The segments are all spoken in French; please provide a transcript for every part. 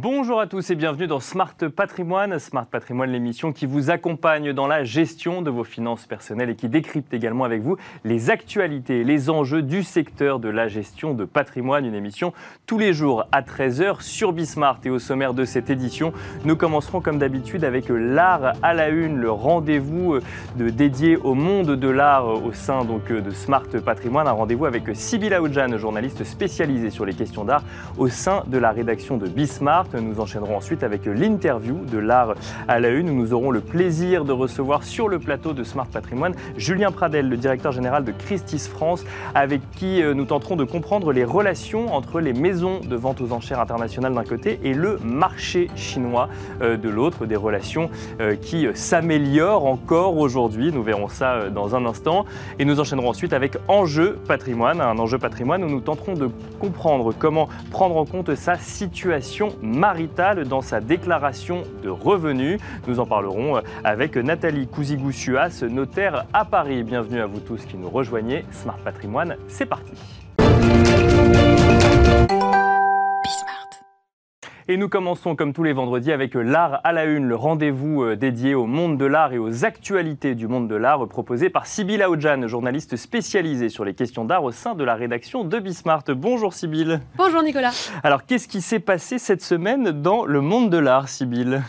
Bonjour à tous et bienvenue dans Smart Patrimoine. Smart Patrimoine, l'émission qui vous accompagne dans la gestion de vos finances personnelles et qui décrypte également avec vous les actualités, les enjeux du secteur de la gestion de patrimoine. Une émission tous les jours à 13h sur Bismart. Et au sommaire de cette édition, nous commencerons comme d'habitude avec l'art à la une, le rendez-vous euh, dédié au monde de l'art euh, au sein donc, euh, de Smart Patrimoine. Un rendez-vous avec Sybille Aoudjan, journaliste spécialisée sur les questions d'art au sein de la rédaction de Bismart. Nous enchaînerons ensuite avec l'interview de l'art à la une où nous aurons le plaisir de recevoir sur le plateau de Smart Patrimoine Julien Pradel, le directeur général de Christie's France, avec qui euh, nous tenterons de comprendre les relations entre les maisons de vente aux enchères internationales d'un côté et le marché chinois euh, de l'autre, des relations euh, qui s'améliorent encore aujourd'hui. Nous verrons ça dans un instant. Et nous enchaînerons ensuite avec Enjeu patrimoine, un enjeu patrimoine où nous tenterons de comprendre comment prendre en compte sa situation maritale dans sa déclaration de revenus. Nous en parlerons euh, avec Nathalie Cousigou-Suas, notaire à Paris. Bienvenue à vous tous qui nous rejoignez. Smart Patrimoine, c'est parti. Et nous commençons comme tous les vendredis avec l'art à la une, le rendez-vous euh, dédié au monde de l'art et aux actualités du monde de l'art proposé par Sybille Aoudjan, journaliste spécialisée sur les questions d'art au sein de la rédaction de Bismart. Bonjour Sybille. Bonjour Nicolas. Alors qu'est-ce qui s'est passé cette semaine dans le monde de l'art Sybille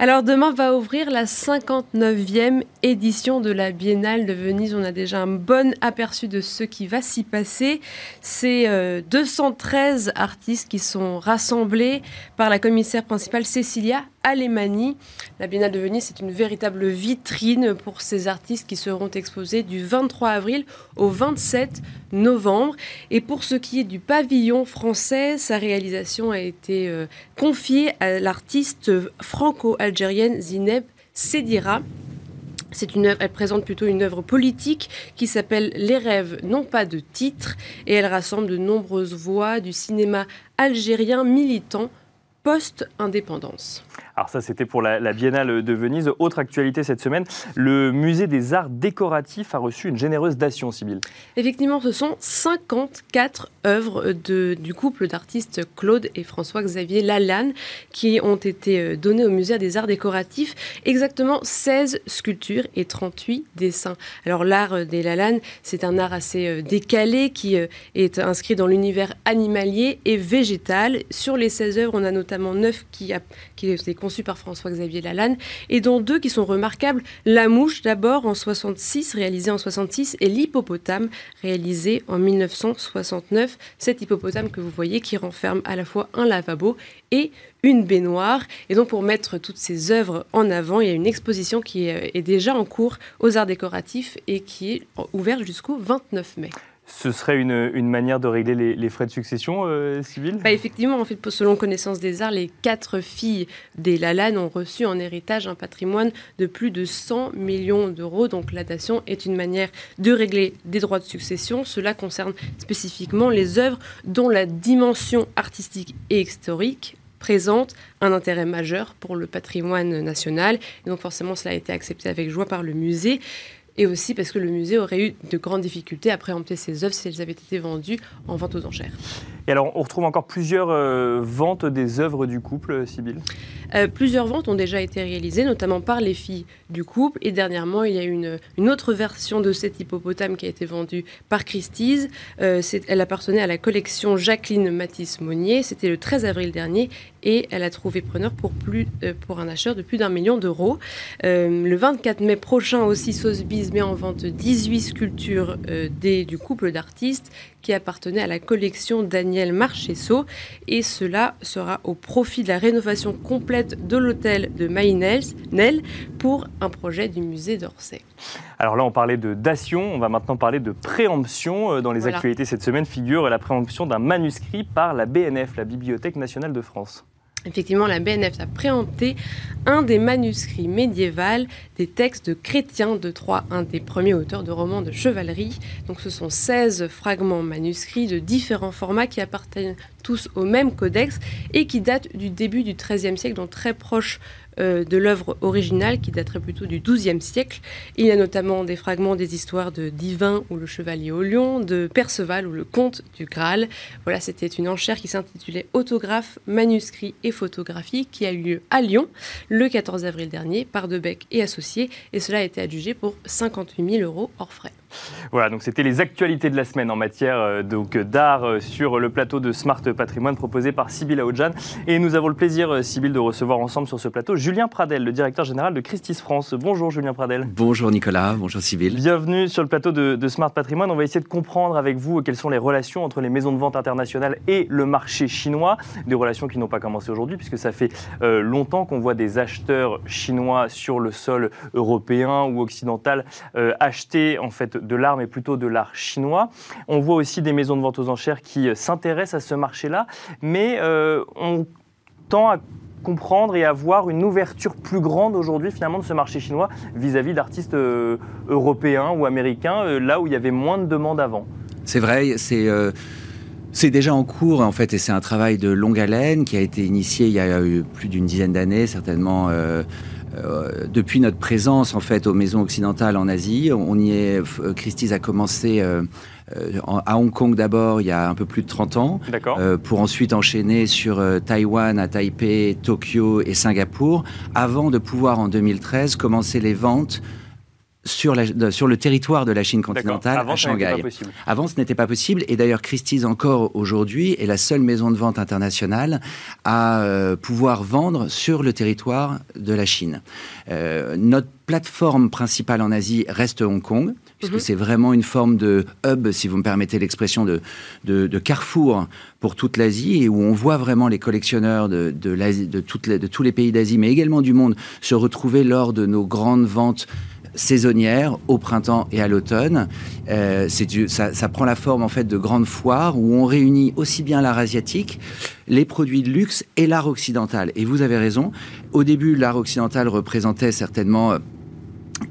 alors demain va ouvrir la 59e édition de la Biennale de Venise. On a déjà un bon aperçu de ce qui va s'y passer. C'est 213 euh, artistes qui sont rassemblés par la commissaire principale Cecilia Alemani. La Biennale de Venise, c'est une véritable vitrine pour ces artistes qui seront exposés du 23 avril au 27 novembre. Et pour ce qui est du pavillon français, sa réalisation a été euh, confiée à l'artiste franco-algérienne Zineb Sedira. C'est une elle présente plutôt une œuvre politique qui s'appelle Les rêves non pas de titre et elle rassemble de nombreuses voix du cinéma algérien militant post-indépendance. Alors ça, c'était pour la, Biennale de Venise. Autre actualité cette semaine, le musée des arts décoratifs a reçu une généreuse dation, Sibylle. Effectivement, ce sont 54 œuvres de, du couple d'artistes Claude et François-Xavier Lalanne qui ont été euh, données au musée des arts décoratifs. Exactement 16 sculptures et 38 dessins. Alors l'art des Lalanne, c'est un art assez euh, décalé qui euh, est inscrit dans l'univers animalier et végétal. Sur les 16 œuvres, on a notamment 9 qui, a, qui été conçu par François-Xavier Lalanne, et dont deux qui sont remarquables. La mouche, d'abord en 66, réalisée en 66, et l'hippopotame, réalisé en 1969. Cet hippopotame que vous voyez qui renferme à la fois un lavabo et une baignoire. Et donc pour mettre toutes ces œuvres en avant, il y a une exposition qui est déjà en cours aux arts décoratifs et qui est ouverte jusqu'au 29 mai. Ce serait une, une manière de régler les, frais de succession euh, civile? Bah, Effectivement, en fait, selon connaissance des arts, les quatre filles des Lalanne ont reçu en héritage un patrimoine de plus de 100 millions d'euros. Donc la dation est une manière de régler des droits de succession. Cela concerne spécifiquement les œuvres dont la dimension artistique et historique présente un intérêt majeur pour le patrimoine national. Donc forcément, cela a été accepté avec joie par le musée et aussi parce que le musée aurait eu de grandes difficultés à préempter ses œuvres si elles avaient été vendues en vente aux enchères. Et alors, on retrouve encore plusieurs euh, ventes des œuvres du couple, Sybille euh, Plusieurs ventes ont déjà été réalisées, notamment par les filles du couple. Et dernièrement, il y a une, une autre version de cet hippopotame qui a été vendue par Christie's. Euh, elle appartenait à la collection Jacqueline Matisse-Monnier. C'était le 13 avril dernier et elle a trouvé preneur pour, pour un acheteur de plus d'un million d'euros. le 24 mai prochain aussi, Sotheby's met en vente 18 sculptures des, du couple d'artistes qui appartenait à la collection Daniel Marchesso et cela sera au profit de la rénovation complète de l'hôtel de Maïnel pour un projet du musée d'Orsay. Alors là, on parlait de dation, on va maintenant parler de préemption. Euh, dans les actualités cette semaine figure la préemption d'un manuscrit par la BNF, la Bibliothèque nationale de France. Effectivement, la BNF a préempté un des manuscrits médiévaux des textes chrétiens de Troyes, un des premiers auteurs de romans de chevalerie. Donc ce sont 16 fragments manuscrits de différents formats qui appartiennent tous au même codex et qui datent du début du XIIIe siècle, donc très proche de l'œuvre originale qui daterait plutôt du XIIe siècle. Il y a notamment des fragments des histoires de Divin ou le Chevalier au Lion, de Perceval ou le Comte du Graal. Voilà, c'était une enchère qui s'intitulait Autographe, manuscrit et photographie qui a eu lieu à Lyon le 14 avril dernier par Debec et associés et cela a été adjugé pour 58 000 euros hors frais. Voilà, donc c'était les actualités de la semaine en matière euh, d'art euh, sur le plateau de Smart Patrimoine proposé par Sybille Aoudjan. Et nous avons le plaisir, euh, Sybille, de recevoir ensemble sur ce plateau Julien Pradel, le directeur général de Christie's France. Bonjour Julien Pradel. Bonjour Nicolas, bonjour Sybille. Bienvenue sur le plateau de, Smart Patrimoine. On va essayer de comprendre avec vous quelles sont les relations entre les maisons de vente internationales et le marché chinois. Des relations qui n'ont pas commencé aujourd'hui puisque ça fait longtemps qu'on voit des acheteurs chinois sur le sol européen ou occidental acheter en fait de l'art, mais plutôt de l'art chinois. On voit aussi des maisons de vente aux enchères qui euh, s'intéressent à ce marché-là, mais euh, on tend à comprendre et à voir une ouverture plus grande aujourd'hui finalement de ce marché chinois vis-à-vis d'artistes euh, européens ou américains, là où il y avait moins de demandes avant. C'est vrai, c'est... C'est déjà en cours en fait et c'est un travail de longue haleine qui a été initié il y a plus d'une dizaine d'années certainement depuis notre présence en fait aux maisons occidentales en Asie, on y est. Euh, Christie's a commencé euh, à Hong Kong d'abord il y a un peu plus de 30 ans, pour ensuite enchaîner sur Taïwan, à Taipei, Tokyo et Singapour, avant de pouvoir en 2013 commencer les ventes sur, la, sur le territoire de la Chine continentale, à Shanghai. Avant, ce n'était pas possible. Et d'ailleurs, Christie's, encore aujourd'hui, est la seule maison de vente internationale à euh, pouvoir vendre sur le territoire de la Chine. Euh, notre plateforme principale en Asie reste Hong Kong, puisque mhm. c'est vraiment une forme de hub, si vous me permettez l'expression, de, de, carrefour pour toute l'Asie, et où on voit vraiment les collectionneurs de, de, de, toutes les, de tous les pays d'Asie, mais également du monde, se retrouver lors de nos grandes ventes saisonnière au printemps et à l'automne. Euh, ça, ça, prend la forme en fait de grandes foires où on réunit aussi bien l'art asiatique, les produits de luxe et l'art occidental. Et vous avez raison. Au début, l'art occidental représentait certainement euh,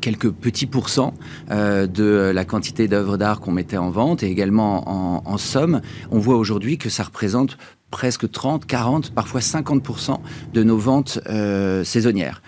quelques petits pourcents euh, de la quantité d'œuvres d'art qu'on mettait en vente et également en, en somme. On voit aujourd'hui que ça représente presque 30, 40, parfois 50% de nos ventes euh, saisonnières.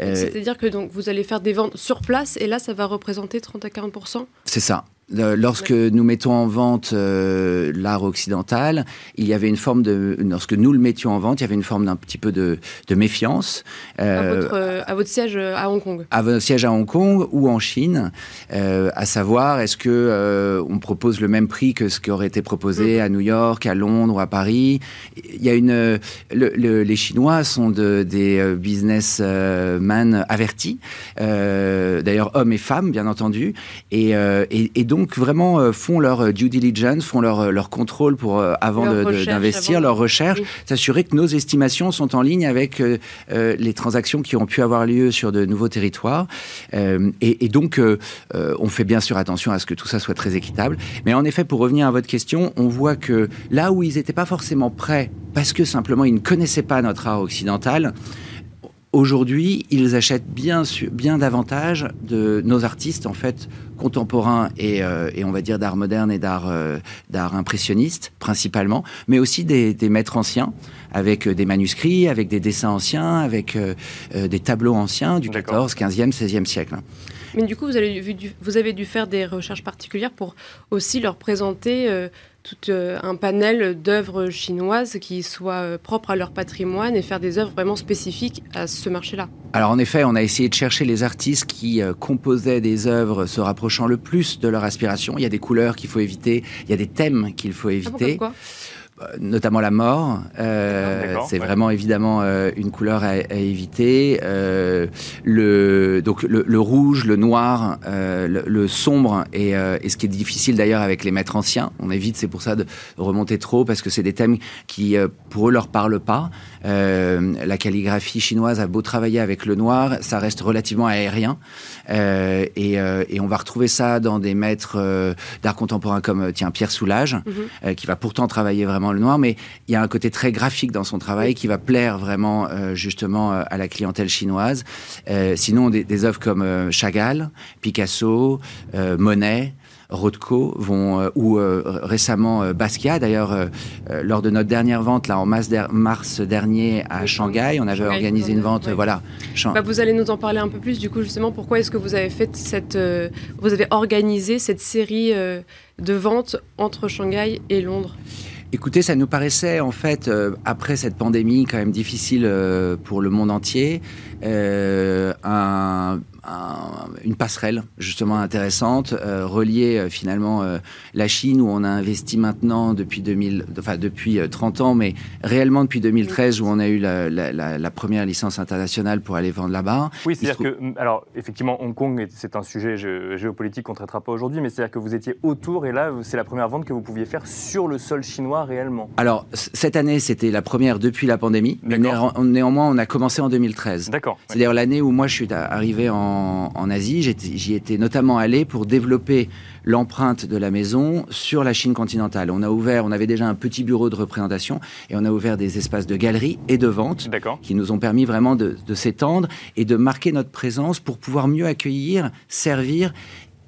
Euh, c'est-à-dire que donc vous allez faire des ventes sur place et là ça va représenter 30 à 40% C'est ça. Lorsque nous mettons en vente euh, l'art occidental, il y avait une forme de. Lorsque nous le mettions en vente, il y avait une forme d'un petit peu de, de méfiance. Euh, à, votre, siège à Hong Kong À votre siège à Hong Kong ou en Chine, euh, à savoir est-ce que on propose le même prix que ce qui aurait été proposé mm. à New York, à Londres ou à Paris? Il y a une. les Chinois sont de, des businessmen avertis, d'ailleurs hommes et femmes, bien entendu, et, et, et donc donc vraiment euh, font leur euh, due diligence, font leur, euh, leur contrôle pour, avant d'investir, leur recherche, s'assurer que nos estimations sont en ligne avec les transactions qui ont pu avoir lieu sur de nouveaux territoires. et, donc, on fait bien sûr attention à ce que tout ça soit très équitable. Mais en effet, pour revenir à votre question, on voit que là où ils n'étaient pas forcément prêts, parce que simplement ils ne connaissaient pas notre art occidental, Aujourd'hui, ils achètent bien, bien davantage de nos artistes, en fait, contemporains et, euh, on va dire d'art moderne et d'art euh, d'art impressionniste, principalement, mais aussi des, maîtres anciens, avec euh, des manuscrits, avec des dessins anciens, avec des tableaux anciens du 14, 15e, 16e siècle. Mais du coup, vous avez, dû, vous avez dû faire des recherches particulières pour aussi leur présenter tout euh, un panel d'œuvres chinoises qui soient euh, propres à leur patrimoine et faire des œuvres vraiment spécifiques à ce marché-là. Alors en effet, on a essayé de chercher les artistes qui euh, composaient des œuvres se rapprochant le plus de leur aspiration. Il y a des couleurs qu'il faut éviter, il y a des thèmes qu'il faut ah éviter. Ah notamment la mort. Euh, c'est vraiment évidemment euh, une couleur à, éviter. Euh, le, donc le, rouge, le noir, le, sombre et, ce qui est difficile d'ailleurs avec les maîtres anciens. On évite, c'est pour ça de remonter trop parce que c'est des thèmes qui pour eux leur parlent pas. la calligraphie chinoise a beau travailler avec le noir, ça reste relativement aérien et, et, on va retrouver ça dans des maîtres d'art contemporain comme tiens Pierre Soulages, mhm. qui va pourtant travailler vraiment le noir, mais il y a un côté très graphique dans son travail qui va plaire vraiment euh, justement euh, à la clientèle chinoise. Euh, sinon, des, œuvres comme Chagall, Picasso, Monet, Rothko vont, ou récemment Basquiat. D'ailleurs, lors de notre dernière vente, là, en mars, dernier à Shanghai, on avait organisé une vente. Voilà. Bah, vous allez nous en parler un peu plus, du coup, justement, pourquoi est-ce que vous avez fait cette. vous avez organisé cette série de ventes entre Shanghai et Londres? Écoutez, ça nous paraissait en fait, après cette pandémie quand même difficile pour le monde entier, euh, un, une passerelle justement intéressante, euh, relier euh, finalement euh, la Chine où on a investi maintenant depuis 2000, enfin depuis 30 ans, mais réellement depuis 2013 où on a eu la, la, première licence internationale pour aller vendre là-bas. Oui, c'est-à-dire que, alors effectivement, Hong Kong, c'est un sujet géopolitique qu'on ne traitera pas aujourd'hui, mais c'est-à-dire que vous étiez autour et là, c'est la première vente que vous pouviez faire sur le sol chinois réellement. Alors, cette année, c'était la première depuis la pandémie, mais néanmoins, on a commencé en 2013. D'accord. C'est d'ailleurs l'année où moi je suis arrivé en, en Asie. J'y étais notamment allé pour développer l'empreinte de la maison sur la Chine continentale. On a ouvert, on avait déjà un petit bureau de représentation et on a ouvert des espaces de galerie et de vente qui nous ont permis vraiment de, de s'étendre et de marquer notre présence pour pouvoir mieux accueillir, servir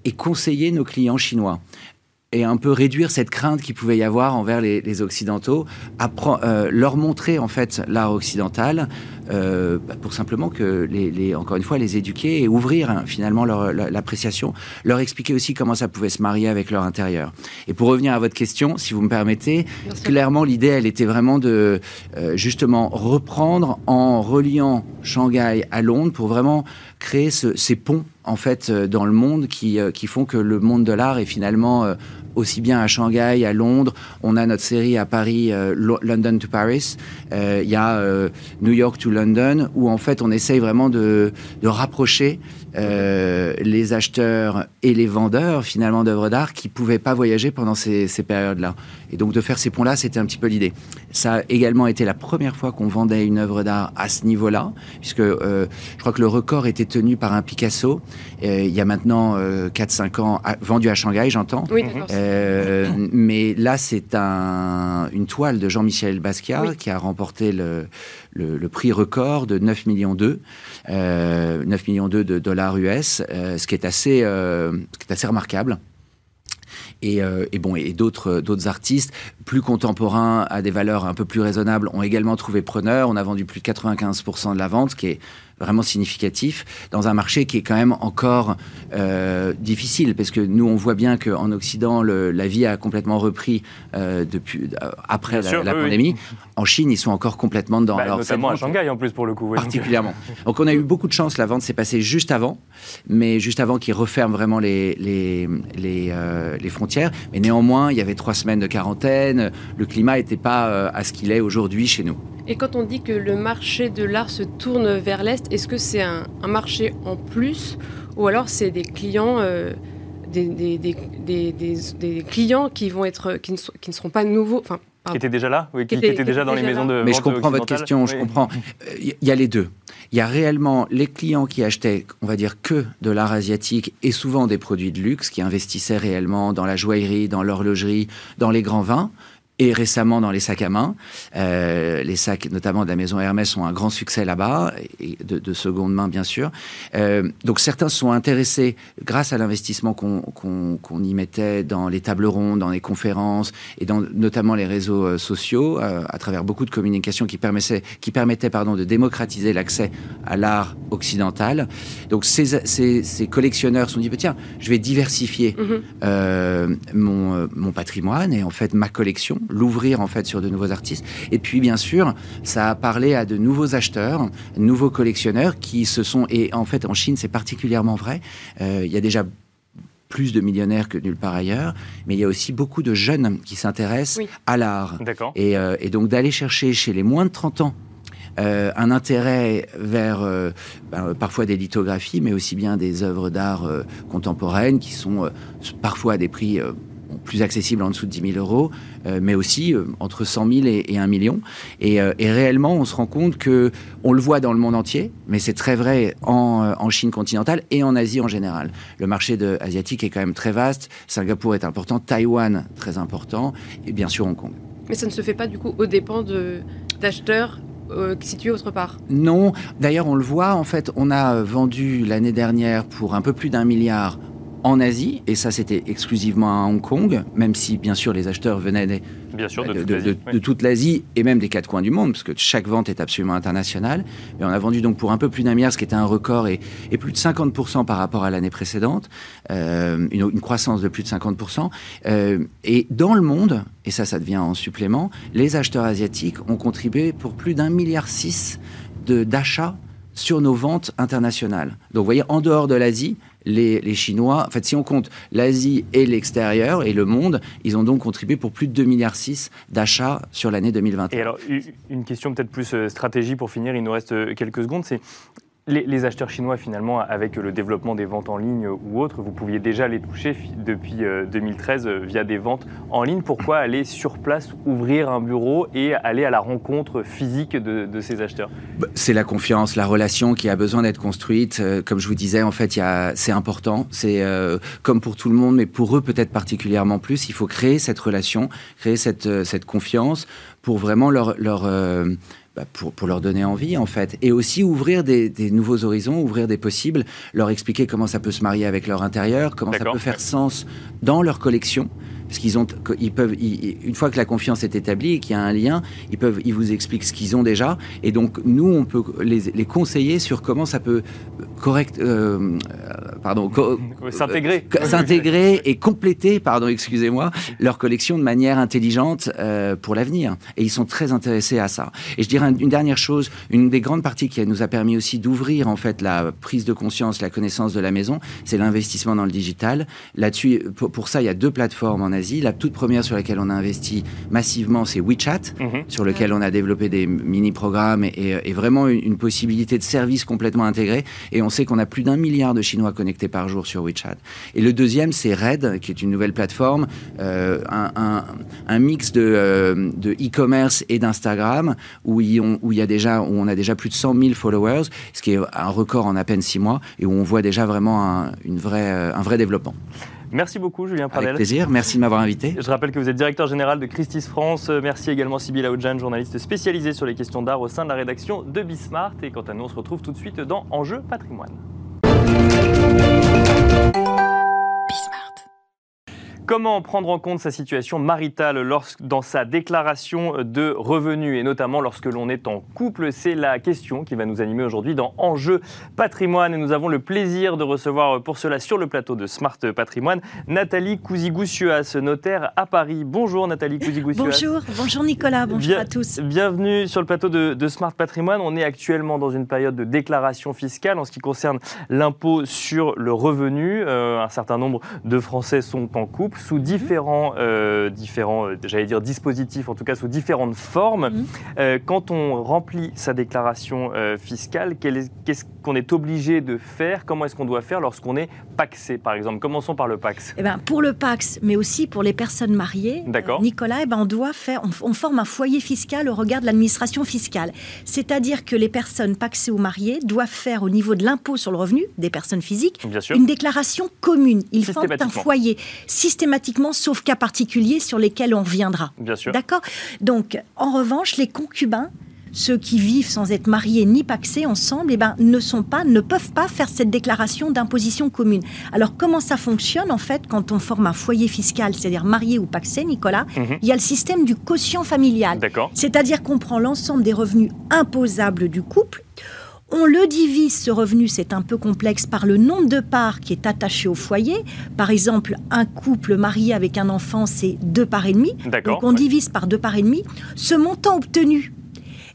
et conseiller nos clients chinois et un peu réduire cette crainte qu'il pouvait y avoir envers les, occidentaux, euh, leur montrer en fait l'art occidental euh, bah, pour simplement que les, encore une fois les éduquer et ouvrir hein, finalement l'appréciation, leur expliquer aussi comment ça pouvait se marier avec leur intérieur. Et pour revenir à votre question, si vous me permettez, clairement l'idée elle était vraiment de euh, justement reprendre en reliant Shanghai à Londres pour vraiment créer ces ponts en fait dans le monde qui, qui font que le monde de l'art est finalement aussi bien à Shanghai, à Londres. On a notre série à Paris, euh, London to Paris. Euh, il y a euh, New York to London, où en fait on essaye vraiment de, de rapprocher les acheteurs et les vendeurs finalement d'œuvres d'art qui pouvaient pas voyager pendant ces, ces périodes-là. Et donc de faire ces ponts-là, c'était un petit peu l'idée. Ça a également été la première fois qu'on vendait une œuvre d'art à ce niveau-là, puisque je crois que le record était tenu par un Picasso. il y a maintenant 4-5 ans, vendu à Shanghai, j'entends. Oui, euh, mais là, c'est un, une toile de Jean-Michel Basquiat qui a remporté le, le, prix record de 9 millions 2, 9 euh, millions 2 de dollars US, euh, ce qui est assez, qui est assez remarquable. Et, et, bon, et d'autres d'autres artistes plus contemporains à des valeurs un peu plus raisonnables ont également trouvé preneur. On a vendu plus de 95% de la vente, ce qui est vraiment significatif dans un marché qui est quand même encore euh, difficile parce que nous on voit bien qu'en Occident le, la vie a complètement repris euh, depuis euh, après la, pandémie. En Chine ils sont encore complètement dans bah, leur notamment à Shanghai en plus pour le coup. Particulièrement. Donc on a eu beaucoup de chance. La vente s'est passée juste avant, mais juste avant qu'ils referment vraiment les les les, les, frontières. Mais néanmoins il y avait trois semaines de quarantaine. Le climat n'était pas à ce qu'il est aujourd'hui chez nous. Et quand on dit que le marché de l'art se tourne vers l'Est, est-ce que c'est un, marché en plus ou alors c'est des clients euh, des, clients qui vont être ne, qui ne seront pas nouveaux enfin qui étaient déjà là oui, qui, étaient déjà dans les maisons de Mais je comprends votre question, je comprends. Il y a les deux. Il y a réellement les clients qui achetaient, on va dire, que de l'art asiatique et souvent des produits de luxe, qui investissaient réellement dans la joaillerie, dans l'horlogerie, dans les grands vins et récemment dans les sacs à main. Euh, les sacs, notamment de la maison Hermès, ont un grand succès là-bas, et de, seconde main bien sûr. Euh, donc certains sont intéressés, grâce à l'investissement qu'on y mettait dans les tables rondes, dans les conférences, et dans notamment les réseaux euh, sociaux, à travers beaucoup de communication qui permettaient, qui pardon, de démocratiser l'accès à l'art occidental. Donc ces, ces, ces, collectionneurs se sont dit, bah, tiens, je vais diversifier mm-hmm. mon, mon patrimoine et en fait ma collection l'ouvrir en fait sur de nouveaux artistes. Et puis bien sûr, ça a parlé à de nouveaux acheteurs, nouveaux collectionneurs qui se sont et en fait en Chine c'est particulièrement vrai. Euh, il y a déjà plus de millionnaires que nulle part ailleurs, mais il y a aussi beaucoup de jeunes qui s'intéressent à l'art. Et, euh, et, donc d'aller chercher chez les moins de 30 ans euh, un intérêt vers ben, parfois des lithographies, mais aussi bien des œuvres d'art contemporaines qui sont parfois à des prix plus accessible en dessous de 10 000 euros, euh, mais aussi euh, entre 100 000 et, et 1 million. Euh, et, réellement, on se rend compte que on le voit dans le monde entier, mais c'est très vrai en, en, Chine continentale et en Asie en général. Le marché de, asiatique est quand même très vaste. Singapour est important, Taïwan très important, et bien sûr Hong Kong. Mais ça ne se fait pas du coup au dépens d'acheteurs situés autre part? Non, d'ailleurs on le voit, en fait, on a vendu l'année dernière pour un peu plus d'un milliard en Asie, et ça c'était exclusivement à Hong Kong, même si bien sûr les acheteurs venaient des, Bien sûr, de, de, toute, de, toute l'Asie et même des quatre coins du monde, parce que chaque vente est absolument internationale. Et on a vendu donc pour un peu plus d'un milliard, ce qui était un record, et, et plus de 50% par rapport à l'année précédente, euh, une, une, croissance de plus de 50%. Euh, et dans le monde, et ça, ça devient en supplément, les acheteurs asiatiques ont contribué pour plus d'un milliard six d'achats sur nos ventes internationales. Donc vous voyez, en dehors de l'Asie, les, Chinois, en fait, si on compte l'Asie et l'extérieur et le monde, ils ont donc contribué pour plus de 2,6 milliards d'achats sur l'année 2021. Et alors, une question peut-être plus euh, stratégie pour finir, il nous reste euh, quelques secondes, c'est les, acheteurs chinois, finalement, avec le développement des ventes en ligne ou autres, vous pouviez déjà les toucher depuis 2013 euh, euh, via des ventes en ligne. Pourquoi aller sur place, ouvrir un bureau et aller à la rencontre physique de, ces acheteurs? Bah, C'est la confiance, la relation qui a besoin d'être construite. Euh, comme je vous disais, en fait, c'est important. C'est comme pour tout le monde, mais pour eux peut-être particulièrement plus. Il faut créer cette relation, créer cette, confiance pour vraiment leur bah, pour, pour, leur donner envie, en fait. Et aussi ouvrir des, des, nouveaux horizons, ouvrir des possibles, leur expliquer comment ça peut se marier avec leur intérieur, comment ça peut faire sens dans leur collection parce qu'ils ont, ils peuvent, une fois que la confiance est établie et qu'il y a un lien, ils peuvent, ils vous expliquent ce qu'ils ont déjà, et donc nous, on peut les, les conseiller sur comment ça peut correct, euh, pardon, s'intégrer, euh, s'intégrer et compléter, pardon, excusez-moi, leur collection de manière intelligente euh, pour l'avenir. Et ils sont très intéressés à ça. Et je dirais une dernière chose, une des grandes parties qui nous a permis aussi d'ouvrir en fait la prise de conscience, la connaissance de la maison, c'est l'investissement dans le digital. Là-dessus, pour, pour ça, il y a deux plateformes en la toute première sur laquelle on a investi massivement, c'est WeChat, mhm. sur lequel on a développé des mini-programmes et, vraiment une, possibilité de service complètement intégré. Et on sait qu'on a plus d'un milliard de Chinois connectés par jour sur WeChat. Et le deuxième, c'est Red, qui est une nouvelle plateforme, euh, un, mix euh, de e-commerce et d'Instagram, où, où, il y a déjà, où on a déjà plus de 100 000 followers, ce qui est un record en à peine six mois, et où on voit déjà vraiment un, une vraie, un vrai développement. Merci beaucoup, Julien Pradel. Avec plaisir, merci de m'avoir invité. Je rappelle que vous êtes directeur général de Christie's France. Merci également Sybille Aoudjan, journaliste spécialisée sur les questions d'art au sein de la rédaction de Bismart. Et quant à nous, on se retrouve tout de suite dans Enjeu patrimoine. Comment prendre en compte sa situation maritale lorsque, dans sa déclaration de revenus et notamment lorsque l'on est en couple? C'est la question qui va nous animer aujourd'hui dans Enjeu patrimoine. Et nous avons le plaisir de recevoir pour cela sur le plateau de Smart Patrimoine Nathalie Cousigoussias, notaire à Paris. Bonjour Nathalie Cousigoussias. Bonjour, bonjour Nicolas, bonjour à tous. Bienvenue sur le plateau de, Smart Patrimoine. On est actuellement dans une période de déclaration fiscale en ce qui concerne l'impôt sur le revenu. Euh, un certain nombre de Français sont en couple sous différents, euh, différents euh, j'allais dire dispositifs, en tout cas sous différentes formes. Mhm. Euh, quand on remplit sa déclaration fiscale, qu'est-ce qu'on est obligé de faire? Comment est-ce qu'on doit faire lorsqu'on est paxé, par exemple? Commençons par le pax. Eh ben, pour le pax, mais aussi pour les personnes mariées, Nicolas, eh ben, on doit faire, on, forme un foyer fiscal au regard de l'administration fiscale. C'est-à-dire que les personnes paxées ou mariées doivent faire au niveau de l'impôt sur le revenu des personnes physiques une déclaration commune. Ils forment un foyer systématique sauf cas particuliers sur lesquels on reviendra. Bien sûr. D'accord? Donc, en revanche, les concubins ceux qui vivent sans être mariés ni paxés ensemble, eh ben, ne sont pas, ne peuvent pas faire cette déclaration d'imposition commune. Alors comment ça fonctionne en fait quand on forme un foyer fiscal, c'est-à-dire marié ou paxé, Nicolas? Mhm. Il y a le système du quotient familial. C'est-à-dire qu'on prend l'ensemble des revenus imposables du couple on le divise, ce revenu, c'est un peu complexe, par le nombre de parts qui est attaché au foyer. Par exemple, un couple marié avec un enfant, c'est deux parts et demie. Donc on divise par deux parts et demie. Ce montant obtenu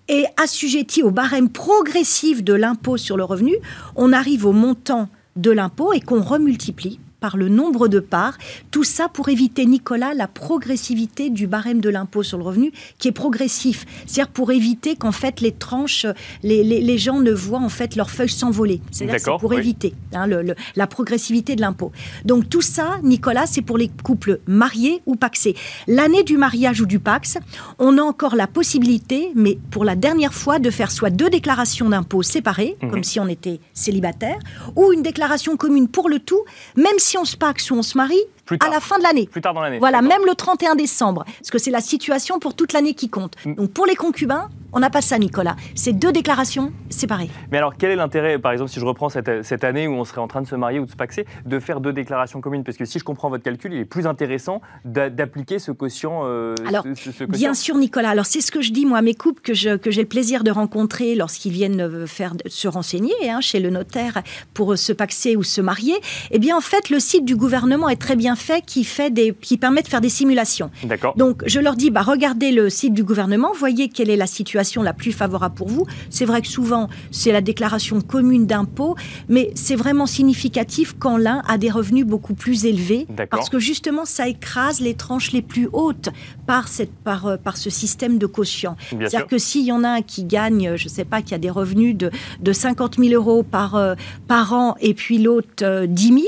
est assujetti au barème progressif de l'impôt sur le revenu. On arrive au montant de l'impôt et qu'on remultiplie par le nombre de parts. Tout ça pour éviter, Nicolas, la progressivité du barème de l'impôt sur le revenu qui est progressif. C'est-à-dire pour éviter qu'en fait les tranches, les, les, gens ne voient en fait leurs feuilles s'envoler. C'est-à-dire pour éviter hein, le, la progressivité de l'impôt. Donc tout ça, Nicolas, c'est pour les couples mariés ou paxés. L'année du mariage ou du pax, on a encore la possibilité, mais pour la dernière fois, de faire soit deux déclarations d'impôt séparées, mhm. comme si on était célibataire, ou une déclaration commune pour le tout, même si on se paxe ou on se marie, à la fin de l'année. Plus tard dans l'année. Voilà, même le 31 décembre, parce que c'est la situation pour toute l'année qui compte. Donc pour les concubins, On n'a pas ça, Nicolas. C'est deux déclarations séparées. Mais alors, quel est l'intérêt, par exemple, si je reprends cette, cette, année où on serait en train de se marier ou de se paxer, de faire deux déclarations communes? Parce que si je comprends votre calcul, il est plus intéressant d'appliquer ce quotient. Euh, alors, bien sûr, Nicolas. Alors, c'est ce que je dis, moi, à mes couples que j'ai que le plaisir de rencontrer lorsqu'ils viennent euh, faire, se renseigner hein, chez le notaire pour se paxer ou se marier. Eh bien, en fait, le site du gouvernement est très bien fait qui, fait des, qui permet de faire des simulations. D'accord. Donc, je leur dis, bah, regardez le site du gouvernement, voyez quelle est la situation la plus favorable pour vous. C'est vrai que souvent, c'est la déclaration commune d'impôt, mais c'est vraiment significatif quand l'un a des revenus beaucoup plus élevés, parce que justement, ça écrase les tranches les plus hautes par, cette, par, euh, par ce système de quotient. C'est-à-dire que s'il y en a un qui gagne, je ne sais pas, qui a des revenus de, de 50 000 euros par, euh, par an, et puis l'autre 10 000,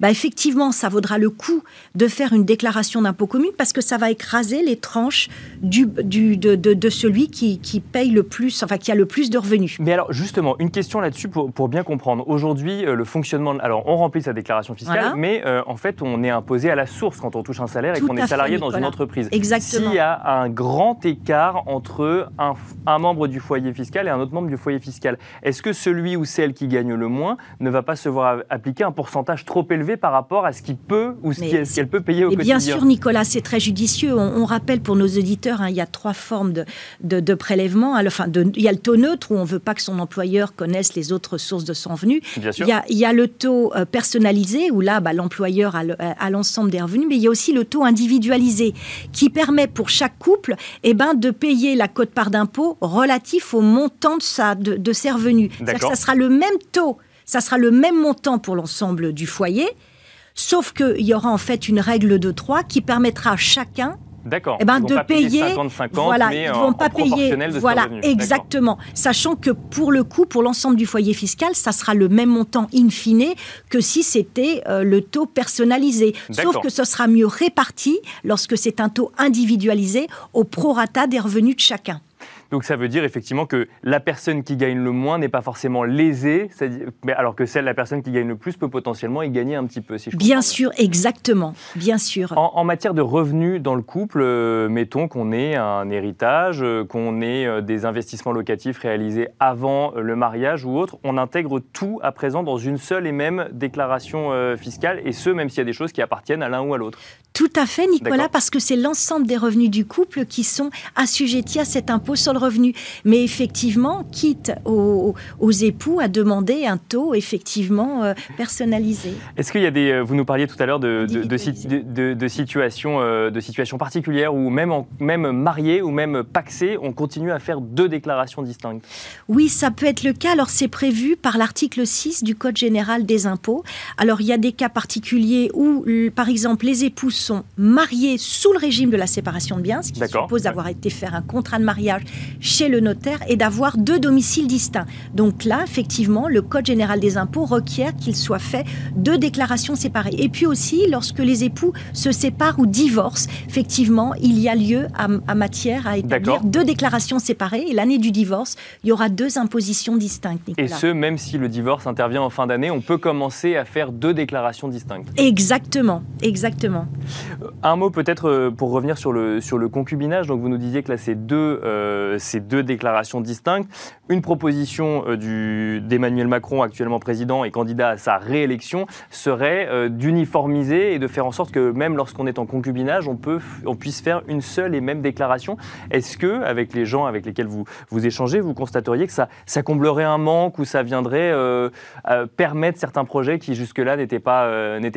bah effectivement, ça vaudra le coup de faire une déclaration d'impôt commune, parce que ça va écraser les tranches du, du, de, de, celui qui, qui, paye le plus, enfin qui a le plus de revenus. Mais alors justement, une question là-dessus pour, pour, bien comprendre. Aujourd'hui, euh, le fonctionnement, alors on remplit sa déclaration fiscale, mais euh, en fait on est imposé à la source quand on touche un salaire et qu'on est salarié dans une entreprise. Exactement. S'il y a un grand écart entre un, un, membre du foyer fiscal et un autre membre du foyer fiscal, est-ce que celui ou celle qui gagne le moins ne va pas se voir appliquer un pourcentage trop élevé par rapport à ce qu'il peut ou ce qu'elle peut payer au quotidien Bien sûr, Nicolas, c'est très judicieux. On, rappelle pour nos auditeurs, hein, il y a trois formes de, de, prélèvement. Enfin, il y a le taux neutre où on ne veut pas que son employeur connaisse les autres sources de son revenu. Bien sûr. Il, y a, il y a le taux euh, personnalisé où là, bah, l'employeur a l'ensemble des revenus, mais il y a aussi le taux individualisé qui permet pour chaque couple eh ben, de payer la cote-part d'impôt relatif au montant de, sa, de, de ses revenus. Que ça sera le même taux, ça sera le même montant pour l'ensemble du foyer, sauf qu'il y aura en fait une règle de 3 qui permettra à chacun D'accord. Eh ben, de payer, 50, 50, voilà, mais ils vont pas payer, voilà, exactement. Sachant que pour le coût, pour l'ensemble du foyer fiscal, ça sera le même montant in fine que si c'était euh, le taux personnalisé. Sauf que ce sera mieux réparti lorsque c'est un taux individualisé au prorata des revenus de chacun. Donc ça veut dire effectivement que la personne qui gagne le moins n'est pas forcément lésée, alors que celle, la personne qui gagne le plus peut potentiellement y gagner un petit peu, si je Bien sûr, exactement, bien sûr. En, matière de revenus dans le couple, euh, mettons qu'on ait un héritage, euh, qu'on ait euh, des investissements locatifs réalisés avant le mariage ou autre, on intègre tout à présent dans une seule et même déclaration fiscale, et ce, même s'il y a des choses qui appartiennent à l'un ou à l'autre. Tout à fait, Nicolas, parce que c'est l'ensemble des revenus du couple qui sont assujettis à cet impôt sur le Mais effectivement, quitte aux, époux à demander un taux effectivement euh, personnalisé. Est-ce qu'il y a des... Euh, vous nous parliez tout à l'heure de, de, situations, euh, de situations particulières où même, en, même mariés ou même paxés, on continue à faire deux déclarations distinctes Oui, ça peut être le cas. Alors c'est prévu par l'article 6 du Code général des impôts. Alors il y a des cas particuliers où, par exemple, les époux sont mariés sous le régime de la séparation de biens, ce qui suppose d'avoir été faire un contrat de mariage chez le notaire et d'avoir deux domiciles distincts. Donc là, effectivement, le Code général des impôts requiert qu'il soit fait deux déclarations séparées. Et puis aussi, lorsque les époux se séparent ou divorcent, effectivement, il y a lieu à, matière à établir deux déclarations séparées. Et l'année du divorce, il y aura deux impositions distinctes. Et ce, même si le divorce intervient en fin d'année, on peut commencer à faire deux déclarations distinctes. Exactement, exactement. Un mot peut-être euh, pour revenir sur le, sur le concubinage. Donc vous nous disiez que là, c'est deux, euh, ces deux déclarations distinctes. Une proposition euh, d'Emmanuel Macron, actuellement président et candidat à sa réélection, serait euh, d'uniformiser et de faire en sorte que même lorsqu'on est en concubinage, on, peut, on puisse faire une seule et même déclaration. Est-ce que, avec les gens avec lesquels vous, vous échangez, vous constateriez que ça, ça comblerait un manque ou ça viendrait euh, permettre certains projets qui jusque-là n'étaient pas,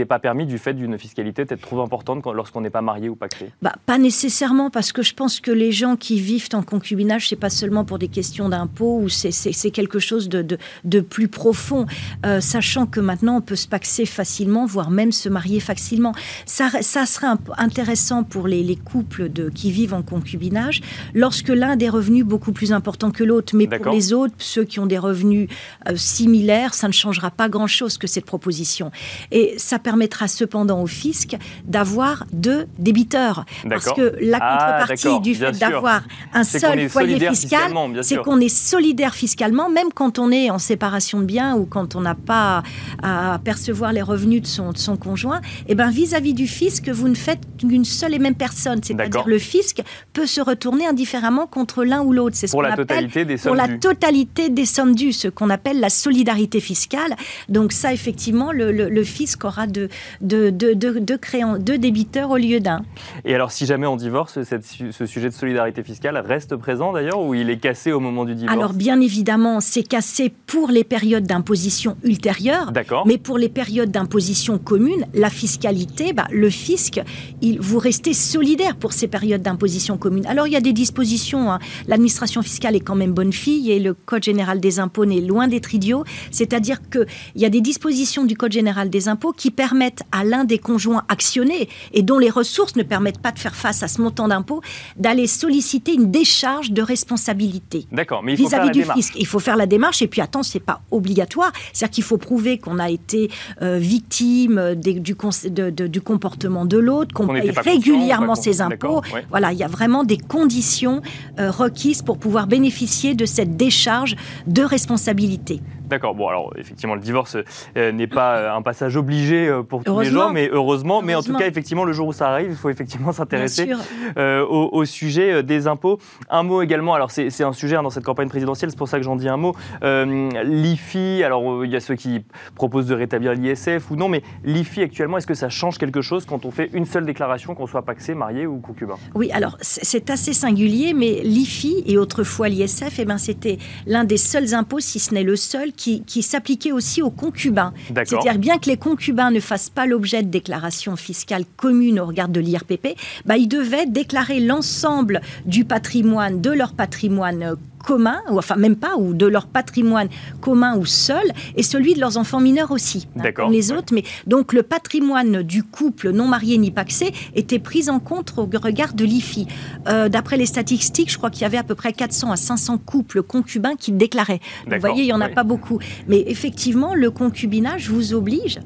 pas permis du fait d'une fiscalité peut-être trop importante lorsqu'on n'est pas marié ou pas créé? Bah, Pas nécessairement, parce que je pense que les gens qui vivent en concubinage, c'est pas seulement pour des questions d'impôts ou c'est quelque chose de, de, plus profond, euh, sachant que maintenant on peut se paxer facilement, voire même se marier facilement. Ça, ça serait intéressant pour les, les couples de, qui vivent en concubinage lorsque l'un des revenus beaucoup plus important que l'autre, mais pour les autres, ceux qui ont des revenus euh, similaires, ça ne changera pas grand-chose que cette proposition. Et ça permettra cependant au fisc d'avoir deux débiteurs. Parce que la ah, contrepartie du fait d'avoir un seul foyer fiscal, c'est qu'on est solidaire fiscalement, même quand on est en séparation de biens ou quand on n'a pas à percevoir les revenus de son, de son conjoint. Et eh ben vis-à-vis du fisc, vous ne faites qu'une seule et même personne. C'est-à-dire le fisc peut se retourner indifféremment contre l'un ou l'autre. C'est ce pour la totalité des sommes Pour la totalité des sommes dues, ce qu'on appelle la solidarité fiscale. Donc ça, effectivement, le, le, fisc aura de, de, de, de, de, créants, de débiteurs au lieu d'un. Et alors, si jamais on divorce, cette, ce sujet de solidarité fiscale reste présent d'ailleurs ou il est cassé au moment du divorce Alors, bien évidemment, c'est cassé pour les périodes d'imposition ultérieures. D'accord. Mais pour les périodes d'imposition commune, la fiscalité, bah, le fisc, il, vous restez solidaire pour ces périodes d'imposition commune. Alors, il y a des dispositions. Hein. L'administration fiscale est quand même bonne fille et le Code général des impôts n'est loin d'être idiot. C'est-à-dire qu'il y a des dispositions du Code général des impôts qui permettent à l'un des conjoints actionnés et dont les ressources ne permettent pas de faire face à ce montant d'impôt, d'aller solliciter une décharge de responsabilité. D'accord, mais il faut vis-à-vis du fisc. Il faut faire la démarche et puis attends, c'est pas obligatoire. C'est-à-dire qu'il faut prouver qu'on a été euh, victime du, du, comportement de l'autre, qu'on paye régulièrement ses impôts. Voilà, il y a vraiment des conditions euh, requises pour pouvoir bénéficier de cette décharge de responsabilité. D'accord. Bon, alors effectivement, le divorce euh, n'est pas euh, un passage obligé euh, pour tous les gens, mais heureusement. Mais en tout cas, effectivement, le jour où ça arrive, il faut effectivement s'intéresser au, sujet des impôts. Un mot également. Alors, c'est un sujet hein, dans cette campagne présidentielle. C'est pour ça que j'en dis un mot. L'IFI. Alors, il y a ceux qui proposent de rétablir l'ISF ou non, mais l'IFI actuellement, est-ce que ça change quelque chose quand on fait une seule déclaration, qu'on soit paxé, marié ou concubin? Oui. Alors, c'est assez singulier, mais l'IFI et autrefois l'ISF, eh ben, c'était l'un des seuls impôts, si ce n'est le seul, qui, s'appliquait aussi aux concubins. C'est-à-dire bien que les concubins ne fassent pas l'objet de déclarations fiscales communes au regard de l'IRPP, bah, ils devaient déclarer l'ensemble du patrimoine, de leur patrimoine commun, ou enfin même pas, ou de leur patrimoine commun ou seul, et celui de leurs enfants mineurs aussi, hein, comme les autres. Mais donc le patrimoine du couple non marié ni paxé était pris en compte au regard de l'IFI. Euh, d'après les statistiques, je crois qu'il y avait à peu près 400 à 500 couples concubins qui déclaraient. vous voyez, il n'y en a pas beaucoup. Mais effectivement, le concubinage vous oblige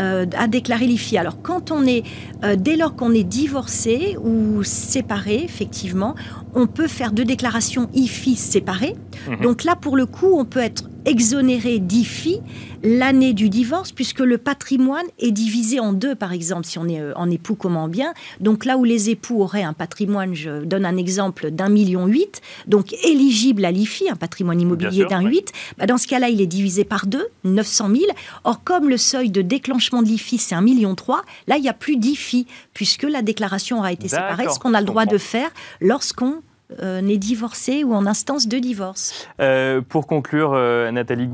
euh, à déclarer l'IFI. Alors, quand on est, euh, dès lors qu'on est divorcé ou séparé, effectivement, on peut faire deux déclarations IFI séparées. Mhm. Donc là, pour le coup, on peut être exonéré d'IFI l'année du divorce, puisque le patrimoine est divisé en deux, par exemple, si on est euh, en époux comme en bien. Donc là où les époux auraient un patrimoine, je donne un exemple, d'un million huit, donc éligible à l'IFI, un patrimoine immobilier d'un huit, bah dans ce cas-là, il est divisé par deux, 900 000. Or, comme le seuil de déclenchement de l'IFI, c'est un million trois, là, il n'y a plus d'IFI, puisque la déclaration aura été séparée, ce qu'on a le droit de faire lorsqu'on euh, n'est divorcé ou en instance de divorce. Euh, pour conclure, euh, Nathalie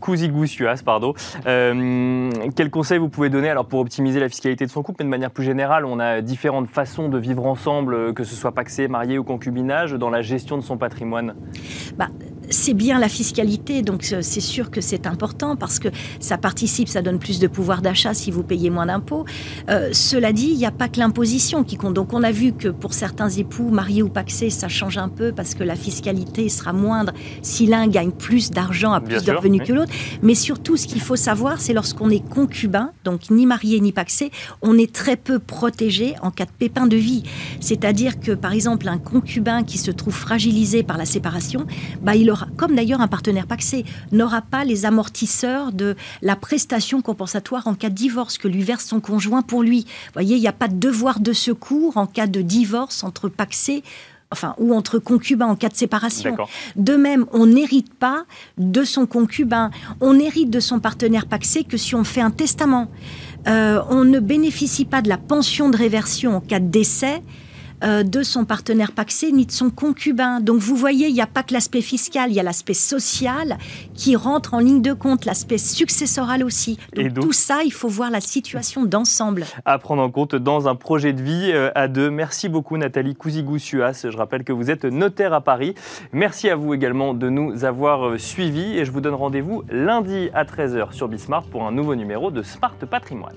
Cousy-Goussias, pardon, quels conseils vous pouvez donner alors pour optimiser la fiscalité de son couple, mais de manière plus générale, on a différentes façons de vivre ensemble, que ce soit paxé, marié ou concubinage, dans la gestion de son patrimoine? Bah, c'est bien la fiscalité, donc c'est sûr que c'est important parce que ça participe, ça donne plus de pouvoir d'achat si vous payez moins d'impôts. Euh, cela dit, il n'y a pas que l'imposition qui compte. Donc on a vu que pour certains époux, mariés ou paxés, ça change un peu parce que la fiscalité sera moindre si l'un gagne plus d'argent, a plus de revenus que l'autre. Mais surtout, ce qu'il faut savoir, c'est lorsqu'on est concubin, donc ni marié ni paxé, on est très peu protégé en cas de pépin de vie. C'est-à-dire que, par exemple, un concubin qui se trouve fragilisé par la séparation, bah, il aura comme d'ailleurs un partenaire paxé, n'aura pas les amortisseurs de la prestation compensatoire en cas de divorce que lui verse son conjoint pour lui. Vous voyez, il n'y a pas de devoir de secours en cas de divorce entre paxé enfin, ou entre concubins en cas de séparation. De même, on n'hérite pas de son concubin, on hérite de son partenaire paxé que si on fait un testament. Euh, on ne bénéficie pas de la pension de réversion en cas de décès euh, de son partenaire paxé ni de son concubin. Donc vous voyez, il n'y a pas que l'aspect fiscal, il y a l'aspect social qui rentre en ligne de compte, l'aspect successoral aussi. Donc, tout ça, il faut voir la situation d'ensemble. À prendre en compte dans un projet de vie euh, à deux. Merci beaucoup Nathalie Cousigou-Suas. Je rappelle que vous êtes notaire à Paris. Merci à vous également de nous avoir euh, suivis et je vous donne rendez-vous lundi à 13h sur Bismart pour un nouveau numéro de Smart Patrimoine.